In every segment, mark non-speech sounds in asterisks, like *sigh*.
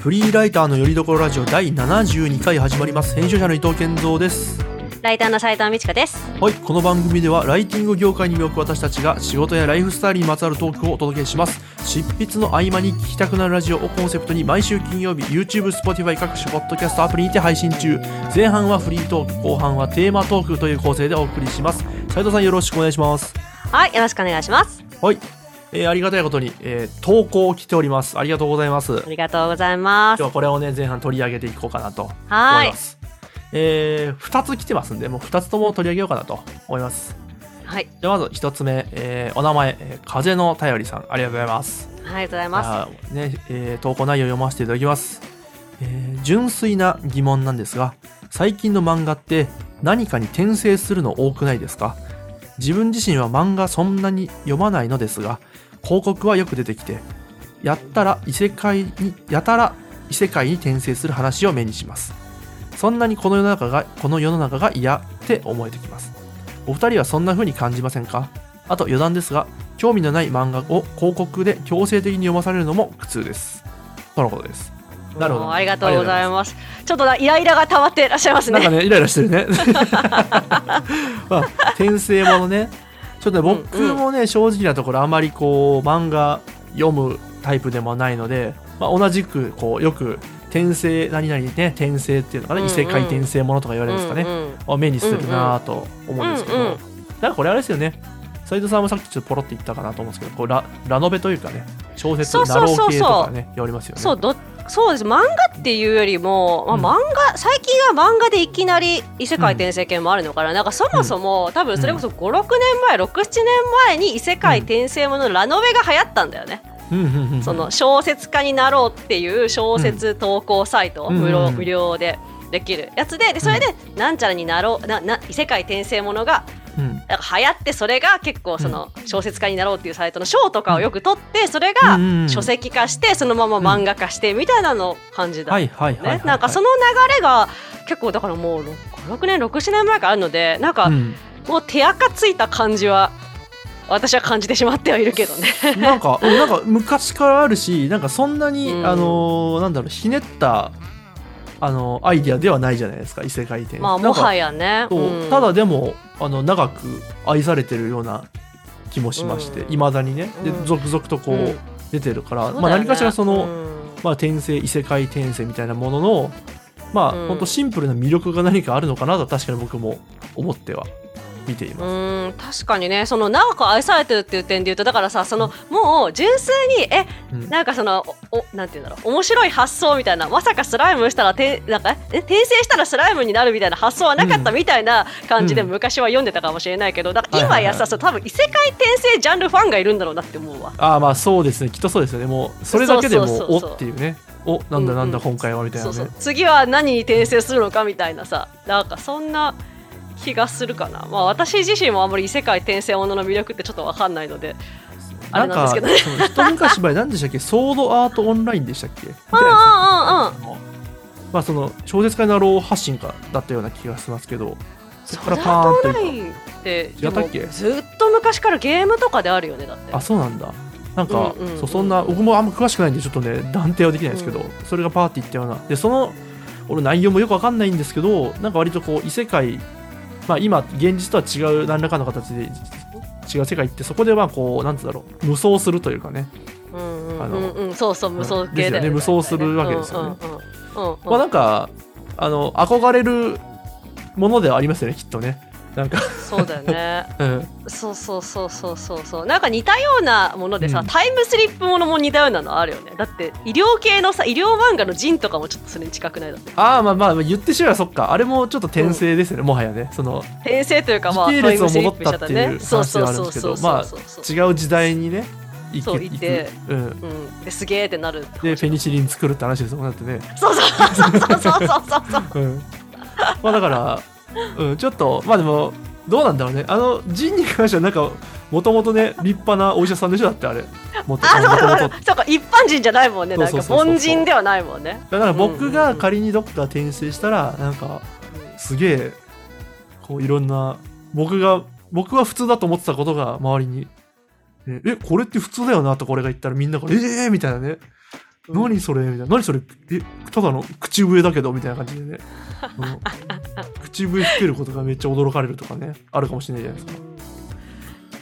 フリーライターのよりどころラジオ第72回始まります。編集者の伊藤健三です。ライターの斉藤美智子です。はいこの番組ではライティング業界に身を置く私たちが仕事やライフスタイルにまつわるトークをお届けします。執筆の合間に聞きたくなるラジオをコンセプトに毎週金曜日 YouTube、Spotify 各種ポッドキャストアプリにて配信中。前半はフリートーク後半はテーマトークという構成でお送りします。斉藤さんよろしくお願いします。はい、よろしくお願いします。はい、えーありがたいことに、えー投稿来ておりますありがとうございますありがとうございます。今日はこれをね前半取り上げていこうかなと思はいいま。す。えー、2つ来てますんでもう2つとも取り上げようかなと思います。はい、じゃあまず1つ目、えーお名前、えー風の便りさんありがとうございます。ありがとうございます。ねえー投稿内容を読ませていただきます、えー純粋な疑問なんですが最近の漫画って何かに転生するの多くないですか？自分自身は漫画そんなに読まないのですが広告はよく出てきてやったら異世界にやたら異世界に転生する話を目にします。そんなにこの世の中がこの世の中が嫌って思えてきます。お二人はそんな風に感じませんか？あと余談ですが興味のない漫画を広告で強制的に読まされるのも苦痛です。とのことです。なるほど。ありがとうございます。ちょっとなイライラが溜まっていらっしゃいますね。なんかねイライラしてるね。*laughs* まあ転生ものねちょっとね僕もね、正直なところあまりこう漫画読むタイプでもないので、まあ、同じくこうよく転生何々ね転生っていうのかな、うんうん。異世界転生ものとか言われるんですかね、うんうんを目にするなぁと思うんですけど、うんうんなんかこれあれですよね。斉藤さんもさっきちょっとポロって言ったかなと思うんですけどこうララノベというかね小説そうナそうそうそう。ロー系とかね言われますよね。そうどそうです。漫画っていうよりも、まあ、うん。漫画最近は漫画でいきなり異世界転生系もあるのかな,、なんかそもそも、多分それこそ56年前67年前に異世界転生もののラノベが流行ったんだよね、うんうんうんその小説家になろうっていう小説投稿サイト、うん無料うん。無料でできるやつででそれでなんちゃらになろうなな異世界転生ものがうんなんか流行ってそれが結構その小説家になろうっていうサイトの賞とかをよく取ってそれが書籍化してそのまま漫画化してみたいなの感じだね。なんかその流れが結構だからもう6年67年前からあるのでなんかうん。もう手垢ついた感じは私は感じてしまってはいるけどね。なんか、うんなんか昔からあるし、なんかそんなに、うん。あのーなんだろう、ひねった、あのーアイディアではないじゃないですか、異世界転生。まあもはやね。そう。うん。ただでも、あの、長く愛されてるような気もしまして、うん。いまだにね、でうん。続々とこう、うん。出てるから、まあ何かしらその、うん。まあ転生、異世界転生みたいなものの、まあ、うん。ほんとシンプルな魅力が何かあるのかなと確かに僕も思っては見ています。うん確かにねその長く愛されてるっていう点で言うとだからさそのもう純粋にえうん。なんかそのおおなんていうんだろう面白い発想みたいなまさかスライムしたらてなんかえ転生したらスライムになるみたいな発想はなかったうんみたいな感じでうん昔は読んでたかもしれないけどだから今はいはい。はいやさ多分異世界転生ジャンルファンがいるんだろうなって思うわ。ああまあそうですね。きっとそうですよねもうそれだけでもおっていうねおなんだなんだうん。今回はみたいなね。そうそう。次は何に転生するのかみたいなさなんかそんな気がするかな。まあ私自身もあんまり異世界転生ものの魅力ってちょっとわかんないのであなんかれなんですけどね。一昔前 *laughs* 何でしたっけ？ソードアートオンラインでしたっけ？まあその小説家になろう発信家だったような気がしますけどそこからパーンとーって違ったっけ？ずっと昔からゲームとかであるよねだって。あそうなんだ。なんか、うんうんうん。そうそんな僕もあんま詳しくないんでちょっとね断定はできないですけど、うん。それがパーっていったような。でその俺内容もよくわかんないんですけどなんか割とこう異世界まあ今現実とは違う何らかの形で違う世界行ってそこでまあこうなんつうんだろう無双するというかね。そうそう無双系だよね。ですよね。無双するわけですよね。まあなんかあの憧れるものではありますよねきっとねなんか。そうだよね、*laughs* うん、そうそうそうそうそうそう。なんか似たようなものでさ、うん、タイムスリップものも似たようなのあるよね。だって医療系のさ医療漫画の「ジン」とかもちょっとそれに近くないだって。ああまあまあ言ってしまえばそっか。あれもちょっと転生ですね、うん、もはやね。その転生というかまあ時系列を戻ったっていう話はあるんですけどまあ違う時代にねそういて、うん、うん、ですげえってなるでペニシリン作るって話でうもんってね。そうそうそうそうそうそうそう、*laughs* うん、まあだからうん、ちょっとまあでもどうなんだろうね。あのジンに関してはなんかもともとね *laughs* 立派なお医者さんでしょ？だってあれ。もとあそうもとそうか一般人じゃないもんね。なんか凡人ではないもんね。だから僕が仮にどっか転生したらなんかすげえこういろんな僕が僕は普通だと思ってたことが周りに「ええこれって普通だよな」とこれが言ったらみんなが「ええー!」みたいなね何それ？みたいな。何それ？えただの口笛だけどみたいな感じでね、うん *laughs* 口笛吹けることがめっちゃ驚かれるとかねあるかもしれないじゃないですか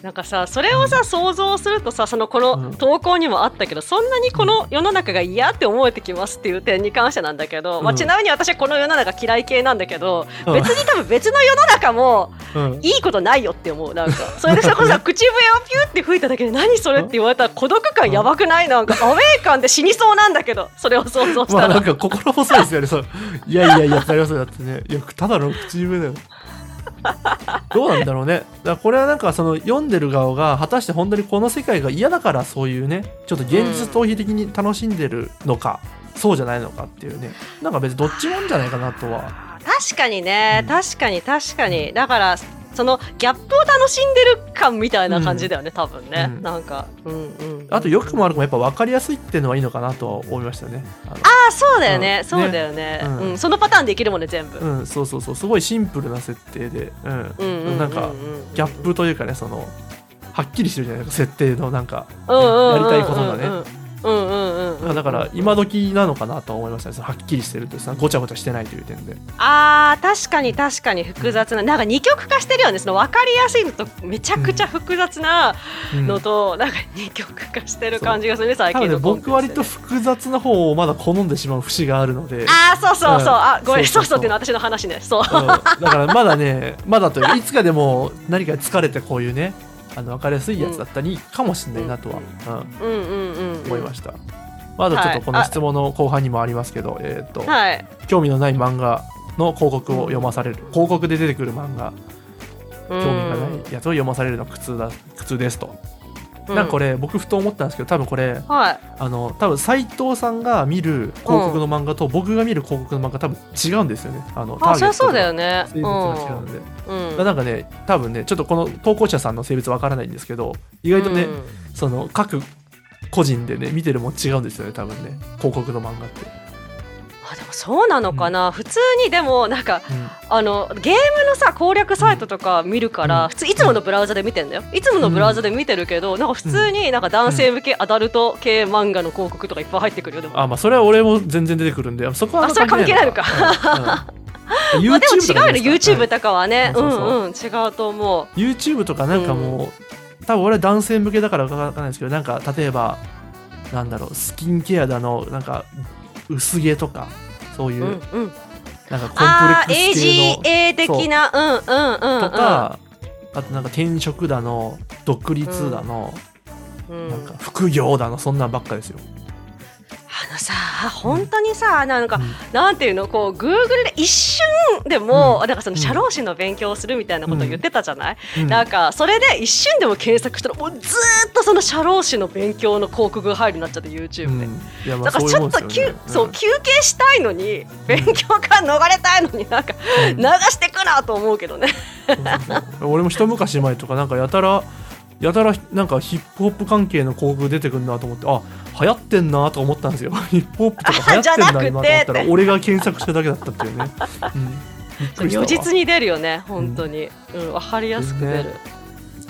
なんかさそれをさ想像するとさそのこの投稿にもあったけど、そんなにこの世の中が嫌って思えてきますっていう点に関してなんだけど、まあ、うんちなみに私はこの世の中嫌い系なんだけど、うん。別に多分別の世の中もうん。いいことないよって思うなんか。*laughs* それでそれこ口笛をピュって吹いただけで何それって言われたら孤独感やばくない？なんかアウェー感で死にそうなんだけどそれを想像したら、まあなんか心細いですよね。いやいやいやってなりますよだってね。いやただの口笛だよ *laughs* どうなんだろうね。だからこれはなんかその読んでる側が果たして本当にこの世界が嫌だからそういうねちょっと現実逃避的に楽しんでるのか、そうじゃないのかっていうね。なんか別にどっちもんじゃないかなとは。確かにね、うん。確かに確かに。だからそのギャップを楽しんでる感みたいな感じだよね、多分ね、うん。なんかうんうん。あと良くも悪くもやっぱ分かりやすいっていうのはいいのかなとは思いましたね。あの。ああそうだよね、うん。そうだよね、ね。うん。うん。そのパターンでいけるもんね全部、うん。そうそうそう。すごいシンプルな設定で。うん、うんうんうんなんかギャップというかねそのはっきりしてるじゃないですか設定のなんか、うんうんうんうんやりたいことがね、うんうんうんうんうん。だから今時なのかなとは思いましたね。はっきりしてるとさごちゃごちゃしてないという点で。あー確かに確かに複雑な。なんか二極化してるよねその分かりやすいのとめちゃくちゃ複雑なうん。のと、なんか二極化してる感じがするね最近のコンテンツ僕割とね複雑な方をまだ好んでしまう節があるので。ああそうそうそう、うん。あごめん。そそうそう。っていうのは私の話ね。そう、うん。だからまだねまだというかいつかでも何か疲れてこういうねあの分かりやすいやつだったりかもしれないなとは、うん。思いました。まだちょっとこの質問の後半にもありますけど、えっ、と、はい。興味のない漫画の広告を読まされる、広告で出てくる漫画、興味がないやつを読まされるのは苦痛だ苦痛ですと。なんかこれ、れ僕ふと思ったんですけど、多分これはい。あの多分斉藤さんが見る広告の漫画と僕が見る広告の漫画多分違うんですよね。あのあそりゃそうだよ。よね。性別が違うんで、うん。うん。なんかね多分ねちょっとこの投稿者さんの性別わからないんですけど意外とね、うん。その各個人でね見てるもん違うんですよね多分ね。広告の漫画って、あでもそうなのかな、普通にでもなんかうん。あのゲームのさ攻略サイトとか見るから、うん。普通いつものブラウザで見てんだよ。いつものブラウザで見てるけど、なん。か普通になんか男性向けアダルト系漫画の広告とかいっぱい入ってくるよでも。あまあそれは俺も全然出てくるんでそこはあそれ関係ないのか。うん。うん。まあでも違うよね。YouTube とかはね、うん。そうそう。うんうん。違うと思う。YouTube とかなんかもう、多分俺は男性向けだからわからないですけどなんか例えばなんだろうスキンケアだのなんか薄毛とかそういう、うんうん。なんかコンプレックス系の AGA 的なう。んうんうんうん。とか、あとなんか転職だの独立だの、うん。なんか副業だのそんなんばっかですよ、あのさ本当にさなんか、うん。なんていうの？こう Google で一瞬でも、うん。なんかその社労士の勉強をするみたいなことを言ってたじゃない、うん。なんかそれで一瞬でも検索したらもうずーっとその社労士の勉強の広告が入るなっちゃって YouTube で。うん。だからちょっと休そういうもんですよね。そう休憩したいのに勉強から逃れたいのになんかうん。流してくなと思うけどね。俺も一昔前とかなんかやたらやたらなんかヒップホップ関係の広告出てくるなと思ってあ流行ってんなと思ったんですよ。*laughs* ヒップホップとか流行ってんな今と思ったら俺が検索しただけだったっていうね、うん、*laughs* 如実に出るよね本当に、うん。わかりやすく出る。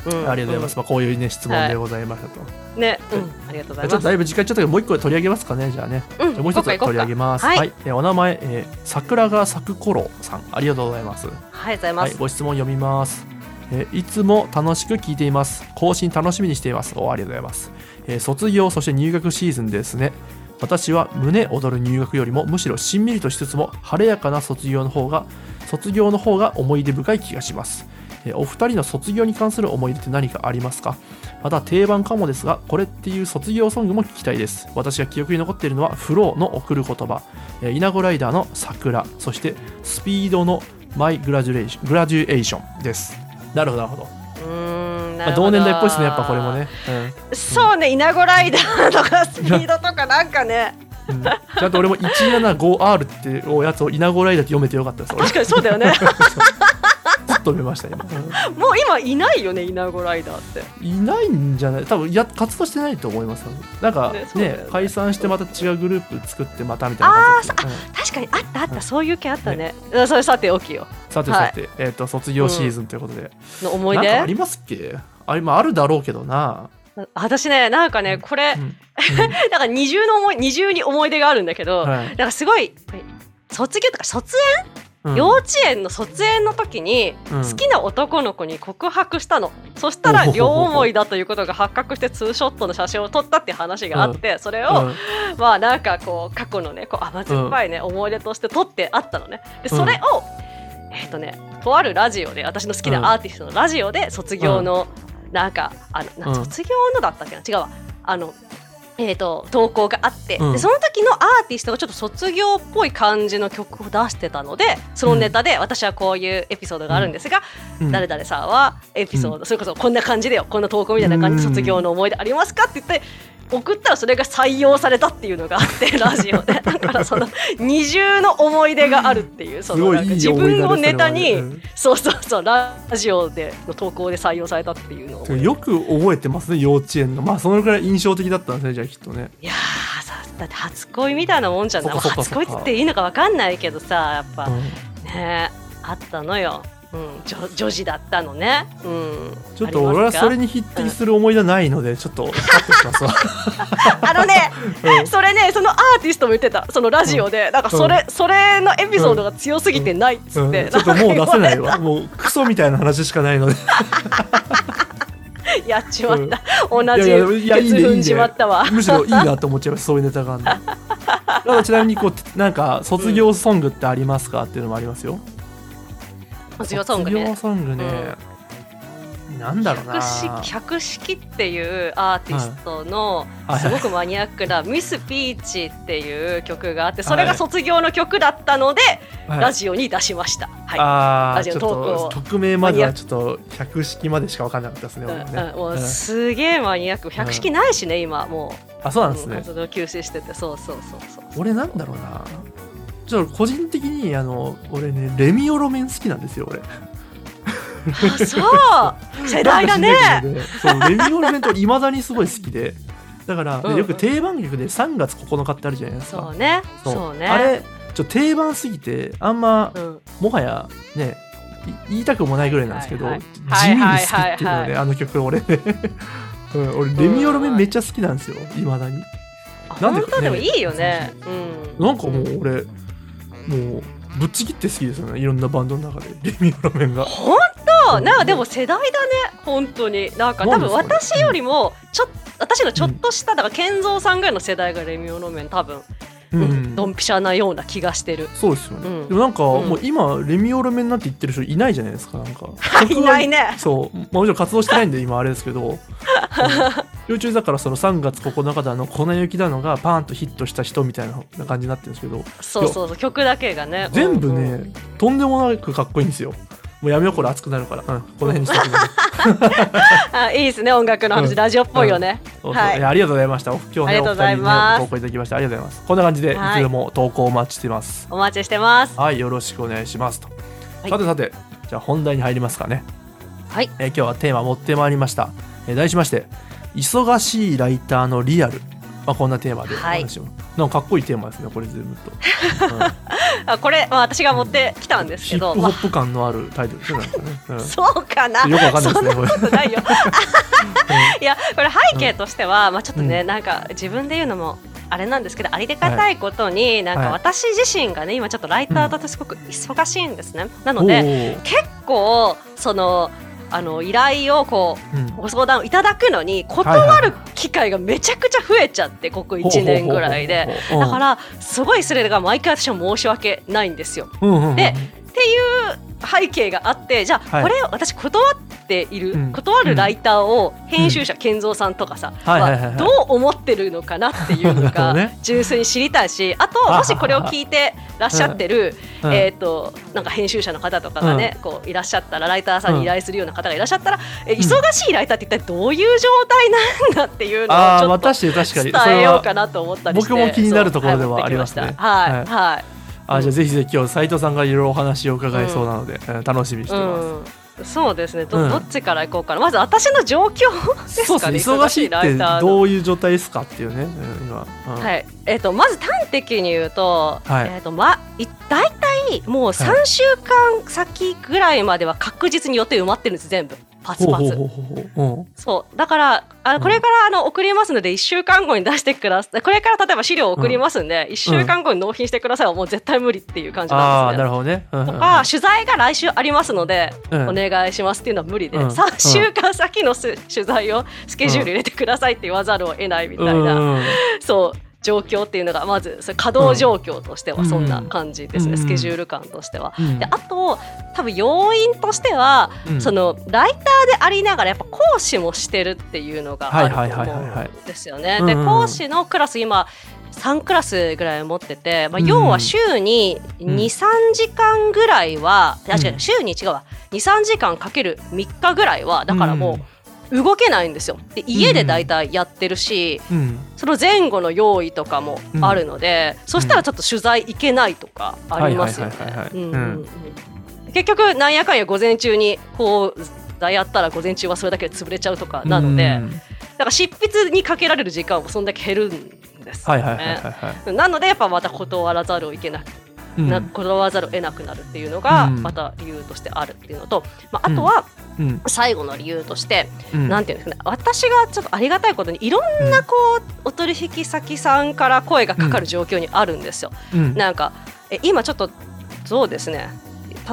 うん。ありがとうございます、まあ、こういうね質問でございましたと、ね、うん、ありがとうございます。ちょっとだいぶ時間ちょっとけどもう一個取り上げますかねじゃあね、うん。じゃあもう一つ取り上げます。はい。はい、えーお名前、えー桜が咲く頃さん。ありがとうございます。はい、ございまはい、す。ご質問読みます、えいつも楽しく聞いています。更新楽しみにしています。おありがとうございます、え卒業そして入学シーズンですね。私は胸躍る入学よりもむしろしんみりとしつつも晴れやかな卒業の方が卒業の方が思い出深い気がします。お二人の卒業に関する思い出って何かありますか？また定番かもですがこれっていう卒業ソングも聞きたいです。私が記憶に残っているのはフローの送る言葉。イナゴライダーの桜。そしてスピードのマイグラジュエーショングラジュエーションです。なるほどなるほど。まあ、同年代っぽいですねやっぱこれもね、そうね、イナゴライダーとかスピードとかなんかね、うん。うん、ちゃんと俺も 175R っていうやつをイナゴライダーって読めてよかったです俺。確かにそうだよね。*laughs* ずっと読めました今、う *laughs* もう今いないよね、イナゴライダーって。んいないんじゃない？多分や活動してないと思いますなんかねね。解散してまた違うグループ作ってまたみたいな感じです、うん確かにあったあった、そういう系あったね。うんそれさておきよ。さてさて、えっ、と卒業シーズンということで、の思い出？なんかありますっけ？あ今あるだろうけどな。私ねなんかねこれ、うん。*laughs* うんだから二重の思い二重に思い出があるんだけど、はい。だからすごい卒業とか卒園、うん。幼稚園の卒園の時にうん。好きな男の子に告白したの、そしたら両思いだということが発覚してツーショットの写真を撮ったっていう話があって、それを、うん。まあなんかこう過去のねこう甘酸っぱいね、思い出として撮ってあったのね。でそれを、えっ、とねとあるラジオで私の好きなアーティストのラジオで卒業の、なんかあの卒業のだったっけな？違うわ。あのえー、と投稿があって、うん。でその時のアーティストがちょっと卒業っぽい感じの曲を出してたのでそのネタで私はこういうエピソードがあるんですが、うん。誰々さんはエピソード、それこそこんな感じでよこんな投稿みたいな感じ卒業の思い出ありますかって言って送ったらそれが採用されたっていうのがあってラジオで。*laughs* だからその二重の思い出があるっていうその自分をネタに、そうそうそうラジオでの投稿で採用されたっていうのを。よく覚えてますね幼稚園の。まあそのぐらい印象的だったんですねじゃあきっとね。いやーさだって初恋みたいなもんじゃない。初恋って言っていいのか分かんないけどさやっぱ、うん。ねあったのよ、うん、女女児だったのね、うん、ちょっと俺はそれにに匹敵する思い出はないのでちょっと *laughs* あのねうん。それねそのアーティストも言ってた。そのラジオで、なんかそれ、それのエピソードが強すぎてないっつって、うん。ちょっともう出せないわ。もうクソみたいな話しかないので。*laughs* やっちまった、同じいやいやいやいいねケツ踏んじまったわ。むしろいいなと思っちゃいますそういうネタがあるの。*laughs* だからちなみにこうなんか卒業ソングってありますか？っていうのもありますよ卒業ソング卒業ねソングね、なんだろうな。百式っていうアーティストのはい。すごくマニアックな「*laughs* ミス・ピーチ」っていう曲があってそれが卒業の曲だったのではい。ラジオに出しました。はい。ラジオトークを。と匿名まではちょっと百式までしか分かんなかったですねもね。うすげえマニアック。百式ないしね今もあそううなんですね。活動休止してて。そうそうそうそう。俺なんだろうなちょっと個人的にあの俺ねレミオロメン好きなんですよ俺。あそう。*laughs* 世代だね。そうレミオロメンといまだにすごい好きで。だから、よく定番曲で3月9日ってあるじゃないですか。そうね。そう。ね。あれちょっと定番すぎてあんまうん。もはやねい言いたくもないぐらいなんですけど、はい地味に好きっていうのはいはいはいねあの曲俺ね、*laughs* うん、俺レミオロメンめっちゃ好きなんですよいまだに。あなんで本当でもいいよね。うん。なんかもう俺もうぶっちぎって好きですよね。いろんなバンドの中で。*laughs* レミオロメンが。本当？なんかでも世代だね。本当に。なんか多分私よりもちょっ私のちょっとしただから健三さんぐらいの世代がレミオロメン多分、ううんん、ドンピシャなような気がしてる。そうですよね、うん。でもなんかうんもう今レミオロメンなんて言ってる人いないじゃないですかなんかいないねそう、まあ、もちろん。活動してないんで今あれですけど幼虫だからその3月9日だの粉雪だのがパーンとヒットした人みたいな感じになってるんですけどそうそうそう曲だけがね全部ね、うんうん。とんでもなくかっこいいんですよ。もうやめようこれ熱くなるから、うん、この辺にして *laughs* あいいですね音楽の話、うんラジオっぽいよね、そうそうはい。ありがとうございました。今日ねありがとうございおますね投稿いただきましてありがとうございます。こんな感じでいはいつでも投稿お待ちしてます。お待ちしてます。はいよろしくお願いします。と、はい。さてさてじゃあ本題に入りますかね。はい。えー今日はテーマ持ってまいりました、えー題しまして忙しいライターのリアル。まあ、こんなテーマでお話を、なんかかっこいいテーマですねこれ全部と、*laughs* うん。あこれ、まあ、私が持ってきたんですけど、ヒップホまップ感のあるタイトルですねうん。あ、そうかな。よくわかんないですねことないよ。*laughs* いやこれ背景としては、まあ、ちょっとね、うなんか自分で言うのもあれなんですけどありがたいことに、なんはいか私自身がね今ちょっとライターとしてすごく忙しいんですね、なのおでー。結構そのあの依頼をこううん。ご相談をいただくのに断る機会がめちゃくちゃ増えちゃってここ1年ぐらいで。だからすごいそれが毎回私は申し訳ないんですよ。でいう背景があってじゃあはい。これを私断っている、うん。断るライターを編集者、健三さんとかさ、はいはいはいはい。はどう思ってるのかなっていうのが純粋に知りたいしあともしこれを聞いてらっしゃってる、うん。えー、となんか編集者の方とかがね、こういらっしゃったらライターさんに依頼するような方がいらっしゃったら、え忙しいライターって一体どういう状態なんだっていうのをちょっと伝えようかななと思ったりして僕も気になるところではありました。はい、はいあじゃあぜひぜひ今日斉藤さんがいろいろお話を伺いそうなので、えー楽しみにしてます、うん、そうですね。ど,、うん。どっちから行こうかな。まず私の状況ですかね。ですね。忙しいってどういう状態ですかっていうね、うん今、うん。はい。えー、とまず端的に言うと,、はい。えーとま、い大体もう3週間先ぐらいまでは確実に予定埋まってるんです全部パツパツ。そう。だからあうん。これからあの送りますので1週間後に出してください。これから例えば資料を送りますんで、1週間後に納品してくださいはもう絶対無理っていう感じあなんですね。あなるほどね。うんうんうん。とか取材が来週ありますので、うん。お願いしますっていうのは無理で、うん。3週間先のす取材をスケジュール入れてくださいって言わざるを得ないみたいな、そう状況っていうのがまずそれ稼働状況としてはそんな感じですね、うん。スケジュール感としては。うん。であと多分要因としては、うん。そのライターでありながらやっぱ講師もしてるっていうのがあると思うんですよね。で講師のクラス今3クラスぐらい持ってて、まあ、うん。要は週にうん。23時間ぐらいは、あ違ううん。週に違うわ。23時間かける3日ぐらいはだからもう動けないんですよ。で家で大体やってるし、うん。その前後の用意とかもあるので、そしたらちょっと取材行けないとかありますよね。結局なんやかんや午前中にこうやったら午前中はそれだけで潰れちゃうとかなので、うん。だから執筆にかけられる時間もそんだけ減るんですよね。はいなのでやっぱまた断らざるをいけなくうん。な断らざるを得なくなるっていうのがうん。また理由としてあるっていうのと、まあ、あとはうん。最後の理由として、うん。なんていうんですかね私がちょっとありがたいことにいろんなこう、お取引先さんから声がかかる状況にあるんですよ。うん。なんかえ今ちょっとそうですね。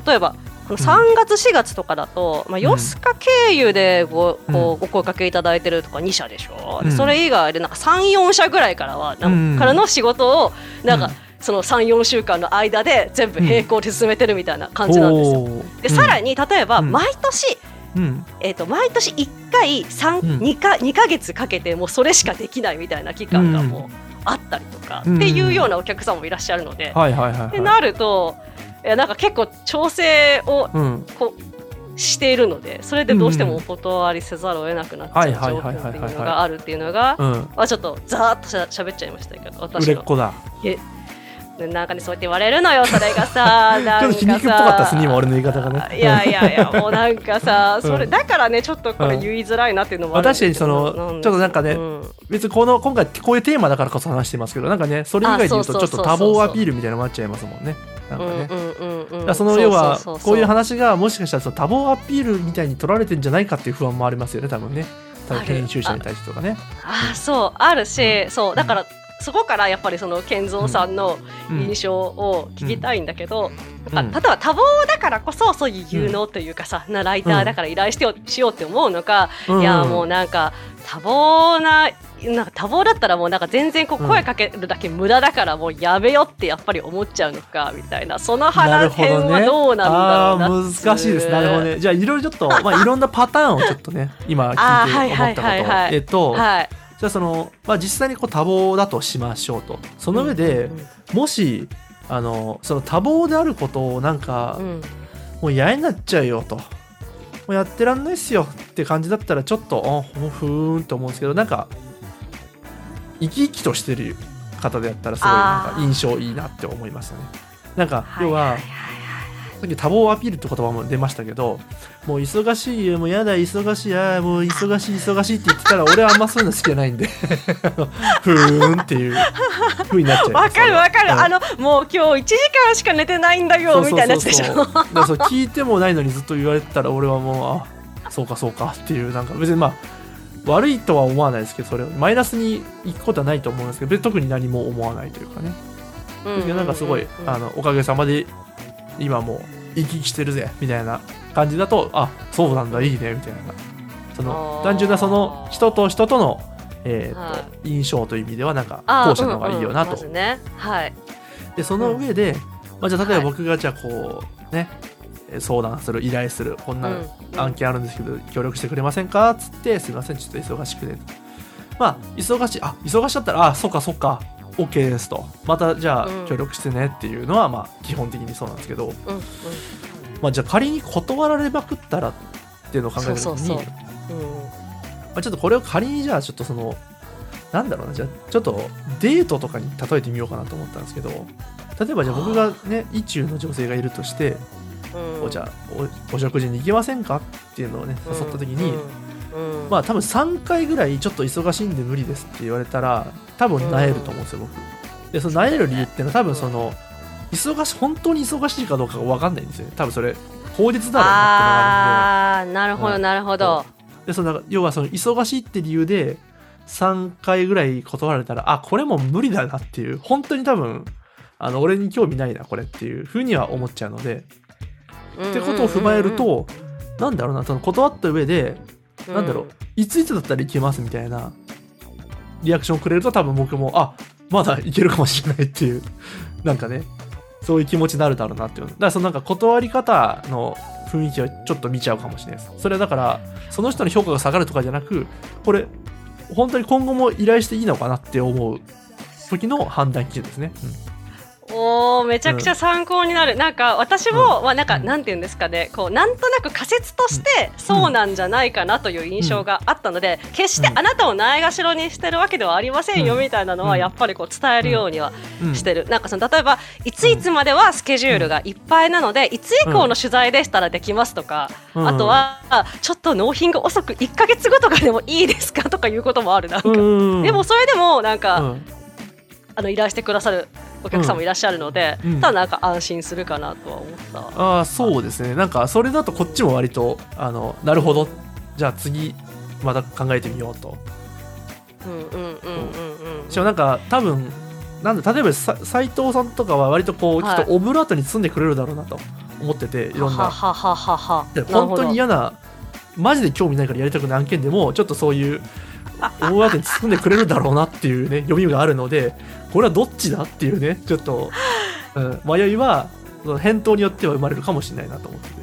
例えばこの3月4月とかだと、まあ、ん。ヨスカ経由でご,、うん。こうご声かけいただいてるとか2社でしょ、でうん。それ以外でなんか34社ぐらいからはなんうん。かからの仕事をなんか、うんその34週間の間で全部並行で進めてるみたいな感じなんですよ。おーでさらに例えばうん。毎年、うん。えー、と毎年1回3、うん。2, か2ヶ月かけてもうそれしかできないみたいな期間がもうあったりとか、うん。っていうようなお客さんもいらっしゃるので、ってなるといやなんか結構調整をうん。こうしているのでそれでどうしてもお断りせざるを得なくなっちゃう状況っていうのがあるっていうのが、うん。まあ、ちょっとざーっとしゃ喋っちゃいましたけど売私の。れっ子だなんかねそうやって言われるのよそれがさ *laughs* なんかさ。ちょっと皮肉っぽかったですね今俺の言い方がね。いやいやいやもうなんかさ *laughs* それうんだからねちょっとこれうん言いづらいなっていうのもまああるんです確かにそのちょっとなんかねうん。別にこの今回こういうテーマだからこそ話してますけどなんかねそれ以外で言うとあそうそうそうそう。ちょっと多忙アピールみたいなのもあっちゃいますもんね。なんかね。その要はそうそうそう。そうこういう話がもしかしたら多忙アピールみたいに取られてんじゃないかっていう不安もありますよね多分ね。多分ある。研修者に対してとかね。あそうあるしそうだからそこからやっぱりその健三さんのうん。印象を聞きたいんだけど、うん。あ例えば多忙だからこそそういう有能というかさ、なライターだから依頼してよしようって思うのか、うん。いやもうなんか多忙ななんか多忙だったらもうなんか全然こううん声かけるだけ無駄だからもうやめよってやっぱり思っちゃうのかみたいなその話はどうなんだろうなあー難しいですなるほどね。じゃあいろいろちょっとまあいろんなパターンをちょっとね今聞いて思ったはいはいはいはいことえっとはいじゃあそのまあ実際にこう多忙だとしましょうと。その上でうんもしあのその多忙であることをなんかもう嫌になっちゃうよと。もうやってらんないっすよって感じだったらちょっとあほふーんと思うんですけどなんか生き生きとしてる方でやったらすごいなんか印象いいなって思いましたね。なんか要はさっき多忙アピールって言葉も出ましたけどもう忙しいよもうやだ忙しいあーもう忙しい忙しいって言ってたら俺はあんまそういうの好きじゃないんで。*laughs* ふーんっていう風になっちゃいます。わかるわかる、うんあのもう今日1時間しか寝てないんだよみたいなやつでしょ。そう聞いてもないのにずっと言われてたら俺はもうあそうかそうかっていうなんか別にまあ悪いとは思わないですけどそれをマイナスに行くことはないと思うんですけど別に特に何も思わないというかね。うんだけどなんかすごい、あのおかげさまで今もう生き生きしてるぜみたいな感じだとあそうなんだいいねみたいな。その単純なその人と人との、えーとは印象という意味ではなんか後者の方がいいよなと。うんうんね。はい。でその上で、まあ、じゃあ例えばはい。僕がじゃあこうねえー相談する依頼するこんなうん。案件あるんですけど、協力してくれませんかっつってすいませんちょっと忙しくてまあ忙しいあ忙しかったらあそっかそっか OK ですと。またじゃあうん。協力してねっていうのはまあ基本的にそうなんですけど、うんうん。まあ、じゃあ仮に断られまくったらっていうのを考えた時にまあ、ちょっとこれを仮にじゃあちょっとそのなんだろうなじゃあちょっとデートとかに例えてみようかなと思ったんですけど例えばじゃあ僕がね意中の女性がいるとして、うん。じゃあおお食事に行きませんかっていうのをね誘った時に、うんうんまあ多分3回ぐらいちょっと忙しいんで無理ですって言われたら多分なえると思うんですよ僕。でそのなえる理由っていうのは多分その忙しい本当に忙しいかどうかが分かんないんですよね。多分それ法律だろうなあーなるほどうん。なるほど。ってのがあるんででその要はその忙しいって理由で3回ぐらい断られたらあこれもう無理だなっていう本当に多分あの俺に興味ないなこれっていうふうには思っちゃうので。ってことを踏まえると、なんだろうなその断った上でなんだろう、いついつだったらいけますみたいな。リアクションをくれると多分僕もあまだいけるかもしれないっていう。*laughs* なんかね。そういう気持ちになるだろうなっていうだからそのなんか断り方の雰囲気はちょっと見ちゃうかもしれないです。それはだからその人の評価が下がるとかじゃなくこれ本当に今後も依頼していいのかなって思う時の判断基準ですね、うん。おーめちゃくちゃ参考になる、なんか私も、まあなんかうん。なんて言うんですかね。こうなんとなく仮説としてそうなんじゃないかなという印象があったので、決してうん。あなたをないがしろにしてるわけではありませんようん。みたいなのはうん。やっぱりこう伝えるようにはうん。してる、なんかその例えばいついつまではスケジュールがいっぱいなので、いつ以降の取材でしたらできますとか、うん。あとはちょっと納品が遅く1か月後とかでもいいですかとかいうこともあるなんか、うん。でもそれでもなんか、うん。あの依頼してくださるお客さんもいらっしゃるので、うん。ただなんか安心するかなとは思った。ああそうですね。なんかそれだとこっちも割とあのなるほど。じゃあ次また考えてみようと。うんうんうんうんうん。しかもなんか多分なんだ例えばさ斉藤さんとかは割とこうきはい。っとオブラートに包んでくれるだろうなと。思ってていろんな。ははははは。で本当に嫌なマジで興味ないからやりたくない案件でもちょっとそういうオブラートに包んでくれるだろうなっていうね読みがあるのでこれはどっちだっていうねちょっと、*laughs* うん、迷いは返答によっては生まれるかもしれないなと思って。て。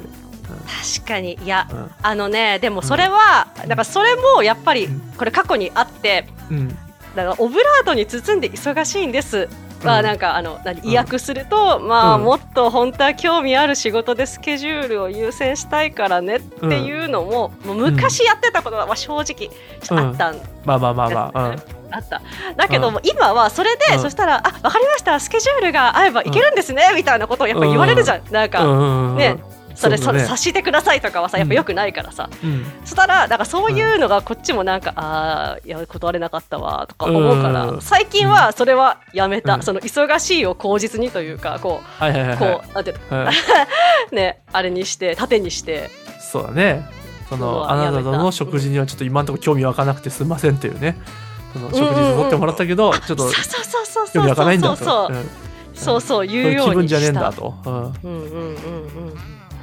確かに。いやうん。あのねでもそれは、だからそれもやっぱりうん。これ過去にあってうん。だからオブラートに包んで忙しいんです。まあうん。なんかあの何意訳すると、まあうん。もっと本当は興味ある仕事でスケジュールを優先したいからねっていうのも,、もう昔やってたことは正直あったんまあまあまあまあ、うんあった。だけども、今はそれで、うん。そしたら「あわかりました。スケジュールが合えばいけるんですね」みたいなことをやっぱ言われるじゃん、なんか、うんうんうん。ねそれそね。そ察してくださいとかはさやっぱよくないからさ、うん。そしたらなんかそういうのがこっちもなんか、ああいや断れなかったわとか思うから、うん。最近はそれはやめた、うん。その忙しいを口実にというかこうはいはいはい、こはうなんてはい、の？*laughs* ねあれにして盾にして。そうだね。そのあなたとの食事にはちょっと今のところ興味湧かなくてすみませんっていうねその食事誘ってもらったけど、ちょっと興味湧かないんだと。そうそう。言うように気分じゃねえんだと、うん。まうんうんうんうん。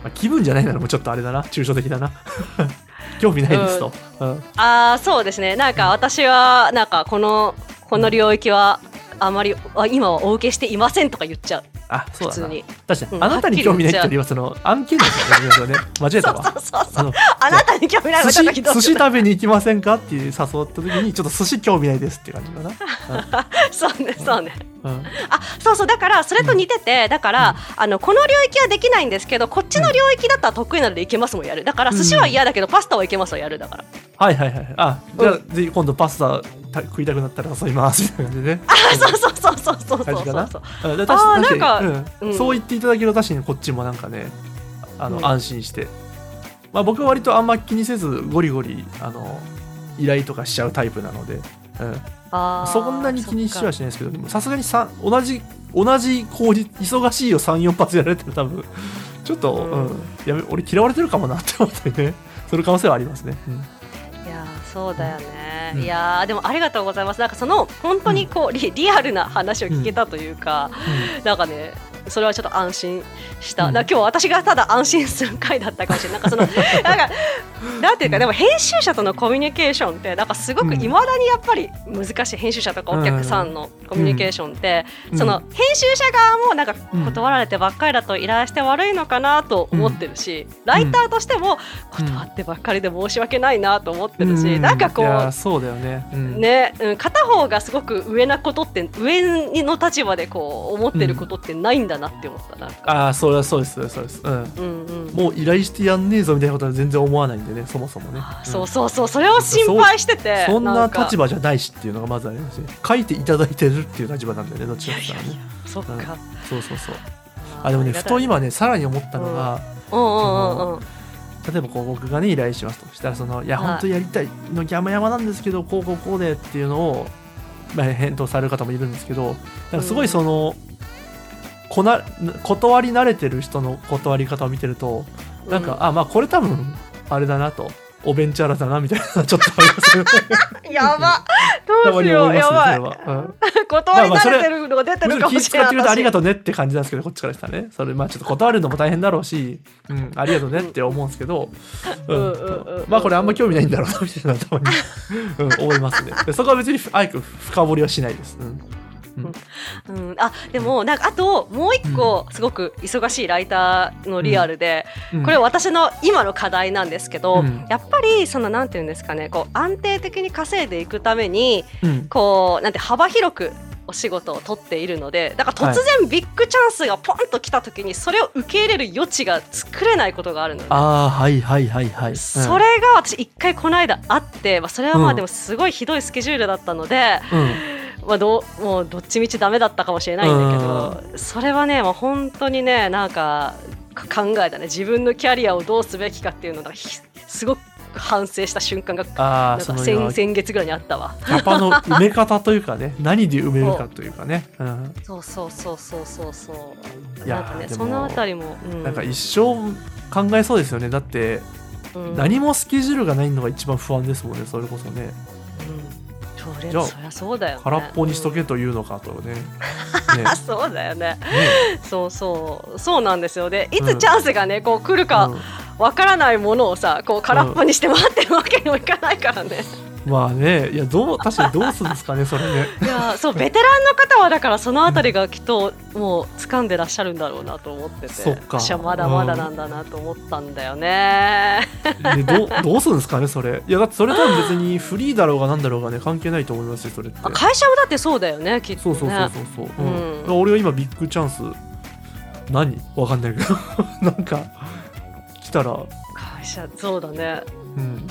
あ、気分じゃないならもうちょっとあれだな。抽象的だな。*laughs* 興味ないですと、うん。ああそうですね。なんか私はなんかこのこの領域はあまりあ今はお受けしていませんとか言っちゃうあそうだ。な普通に。確かに、うんあなたに興味ないってよりはその案件ですよね間違えたわ。あなたに興味ない寿司寿司食べに行きませんかっていう誘った時にちょっと寿司興味ないですって感じかな、そうねそうね。あそうそうだからそれと似てて、だから、あのこの領域はできないんですけどこっちの領域だったら得意なのでいけますもんやる。だから寿司は嫌だけど、パスタはいけますわやるだから。はいはいはいあじゃあ、ぜひ今度パスタた食いたくなったら誘います。みたいな感じでね。あそうそうそうそうそうそうそうう。んであなんかうん。うん。そう言っていただけると確かにこっちもなんかねあの、うん。安心して、まあ、僕は割とあんま気にせずゴリゴリあの依頼とかしちゃうタイプなので、うん、あーそんなに気にしはしないですけどさすがにさ同じ同じ工事忙しいよ34発やられてる多分。ちょっと、ううんん。やめ俺嫌われてるかもなって思ってね。その可能性はありますね、うんそうだよね、うん。いやーでもありがとうございます。なんかその本当にこうリリアルな話を聞けたというか、なんかねそれはちょっと安心した、うん。今日私がただ安心する回だったかもしれない。なんかその *laughs* なんかなんていうかでも編集者とのコミュニケーションってなんかすごくうん。いまだにやっぱり難しい編集者とかお客さんのコミュニケーションって、うん。その編集者側もなんかうん断られてばっかりだと依頼して悪いのかなと思ってるし、ライターとしても断ってばっかりで申し訳ないなと思ってるし、うなんかこいうそうだよね、うん。ね、うん、片方がすごく上なことって上の立場でこう思ってることってないんだなって思ったなんか、ああそれはそうですそうです、うん、うんうん、もう依頼してやんねえぞみたいなことは全然思わないんでねそもそもね、そうそうそうそれを心配しててそんなか。立場じゃないしっていうのがまずありますね書いていただいてるっていう立場なんだよねどっちかって言ったらね。そっか、うん。そうそうそう。あでもねふと今ねさらに思ったのが、うん。うんうんうん例えばこう僕がね依頼しますとしたらそのいやはい本当やりたいの山々なんですけどこうこうこうでっていうのを、まあ、返答される方もいるんですけどなんかすごいその、こな断り慣れてる人の断り方を見てるとなんか、あまあこれ多分あれだなと。おベンチャラだなみたいな *laughs* ちょっとありますよね。う *laughs* んやば。たどうしよう。まに思いますやばい。うん。*laughs* 断り慣れてるのが出てるかも気しれない。ありがととうねって感じなんですけどこっちからしたらね。それまあちょっと断るのも大変だろうし、うん、ありがとうねって思うんですけど、うん。うんうんうんまあこれあんま興味ないんだろうなみたいなたまに、うん、思いますね。でそこは別にあえて深掘りはしないです、うんうん、あでもなんかあともう一個すごく忙しいライターのリアルで、うん。これ私の今の課題なんですけど、うん。やっぱりそのなんていうんですかねこう安定的に稼いでいくためにうん。こうなんて幅広くお仕事を取っているのでだから突然ビッグチャンスがポンと来た時にそれを受け入れる余地が作れないことがあるので。ああはいはいはいはい、うん。それが私一回この間あって、まあ、それはまうん。あでもすごいひどいスケジュールだったので、うんまあ、どうもうどっちみちダメだったかもしれないんだけど、それはねもう本当にねなんかか考えたね。自分のキャリアをどうすべきかっていうのがひすごく反省した瞬間がああなん先先月ぐらいにあったわ。キャパの埋め方というかね *laughs* 何で埋めるかというかね、うん、そうそうそうそうそうそう。いやなんかねそのあたりも、うん、なんか一生考えそうですよね。だってうん。何もスケジュールがないのが一番不安ですもんねそれこそねじゃあそりゃそうだよね。空っぽにしとけというのかとね, *laughs* ね。あそうだよね。ね。そうそう。そうなんですよ。でいつチャンスがねこう来るかうん。わからないものをさこう空っぽにして待ってるわけにもいかないからね。まあねいやどう確かにどうするんですかねそれね。いやそうベテランの方はだからそのあたりがきっともう掴んでらっしゃるんだろうなと思ってて。そっか。私はまだまだなんだなと思ったんだよね。でどうどうするんですかねそれ。いやだってそれ多分別にフリーだろうがなんだろうがね関係ないと思いますよそれって。あ会社はだってそうだよねきっとね。そうそうそうそうそう、うん。うん。俺は今ビッグチャンス何？わかんないけど。*laughs* なんか来たら。会社そうだね。うん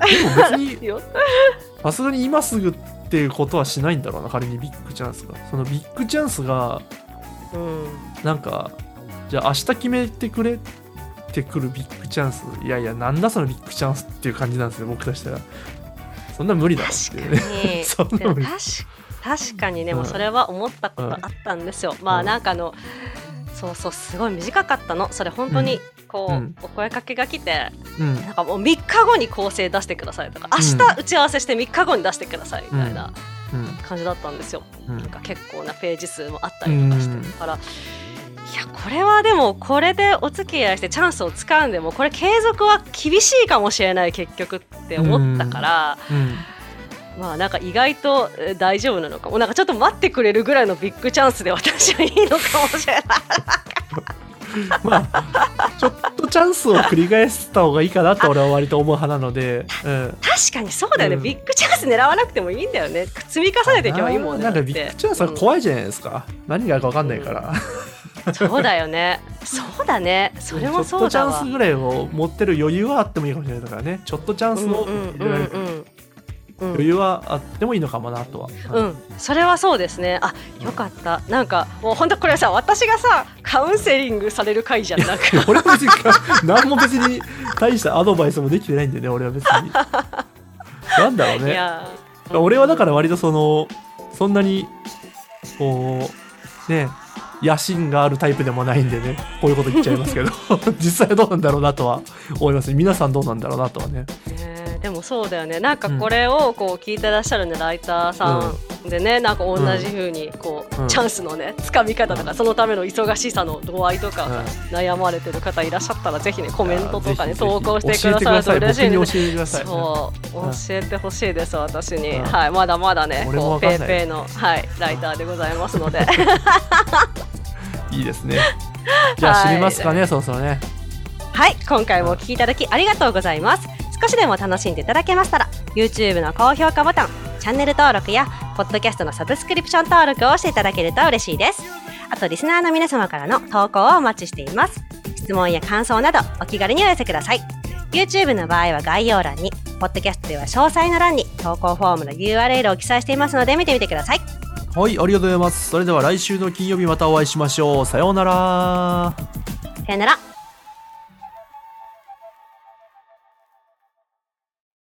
別によさすがに今すぐっていうことはしないんだろうな仮にビッグチャンスが。そのビッグチャンスがうんなんかじゃあ明日決めてくれってくるビッグチャンスいやいやなんだそのビッグチャンスっていう感じなんですよ僕としては。そんな無理だろっていうね。に。*laughs* そんな無理確確かにね、もそれは思ったことあったんですよ。まあうん。なんかあのそうそうすごい短かったの。それ本当にこう、うん。お声かけが来てうん。なんかもう3日後に構成出してくださいとか明日打ち合わせして3日後に出してくださいみたいなうん。感じだったんですよ。うん。なんか結構なページ数もあったりとかして。だから。いやこれはでもこれでお付き合いしてチャンスをつかんでもこれ継続は厳しいかもしれない結局って思ったから、うん。まあなんか意外とえー大丈夫なのかも。なんかちょっと待ってくれるぐらいのビッグチャンスで私はいいのかもしれない。*laughs* まあチャンスを繰り返した方がいいかなと俺は割と思う派なので、うん、確かにそうだよね、うん。ビッグチャンス狙わなくてもいいんだよね。積み重ねていけばいいもんねなんかビッグチャンスは怖いじゃないですか、何があるか分かんないから、うんそうだよね。そうだね。それもそうだわ。ちょっとチャンスぐらいを持ってる余裕はあってもいいかもしれないからね。ちょっとチャンスをうんうん余裕はあってもいいのかもなとは、うん、それはそうですね。あ、よかった。なんかもう本当これさ、私がさカウンセリングされる回じゃん。なんか。*laughs* 俺は別に何も別に大したアドバイスもできてないんでね俺は別に。なんだろういねや、俺はだから割とそのそんなにこうね野心があるタイプでもないんでねこういうこと言っちゃいますけど。*laughs* 実際どうなんだろうなとは思います。皆さんどうなんだろうなとはね。ねでもそうだよね。なんかこれをこう聞いてらっしゃるねライターさんでね、なんか同じ風にこう、うん。チャンスのね掴み方とか、そのための忙しさの度合いとか、うん。悩まれてる方いらっしゃったらぜひねコメントとかね投稿してくださると嬉しい。んです教えてください。僕に教えてください。そう、うん。教えてほしいです私に、うん。はいまだまだねこうペーペーのはいライターでございますので。*laughs* いいですね。じゃあはい。締めますかね、そろそろね。はい今回もお聞きいただきありがとうございます少しでも楽しんでいただけましたら YouTube の高評価ボタンチャンネル登録やポッドキャストのサブスクリプション登録をしていただけると嬉しいです。あとリスナーの皆様からの投稿をお待ちしています。質問や感想などお気軽にお寄せください。YouTube の場合は概要欄にポッドキャストでは詳細の欄に投稿フォームの URL を記載していますので見てみてください。はいありがとうございます。それでは来週の金曜日またお会いしましょう。さようなら。さよなら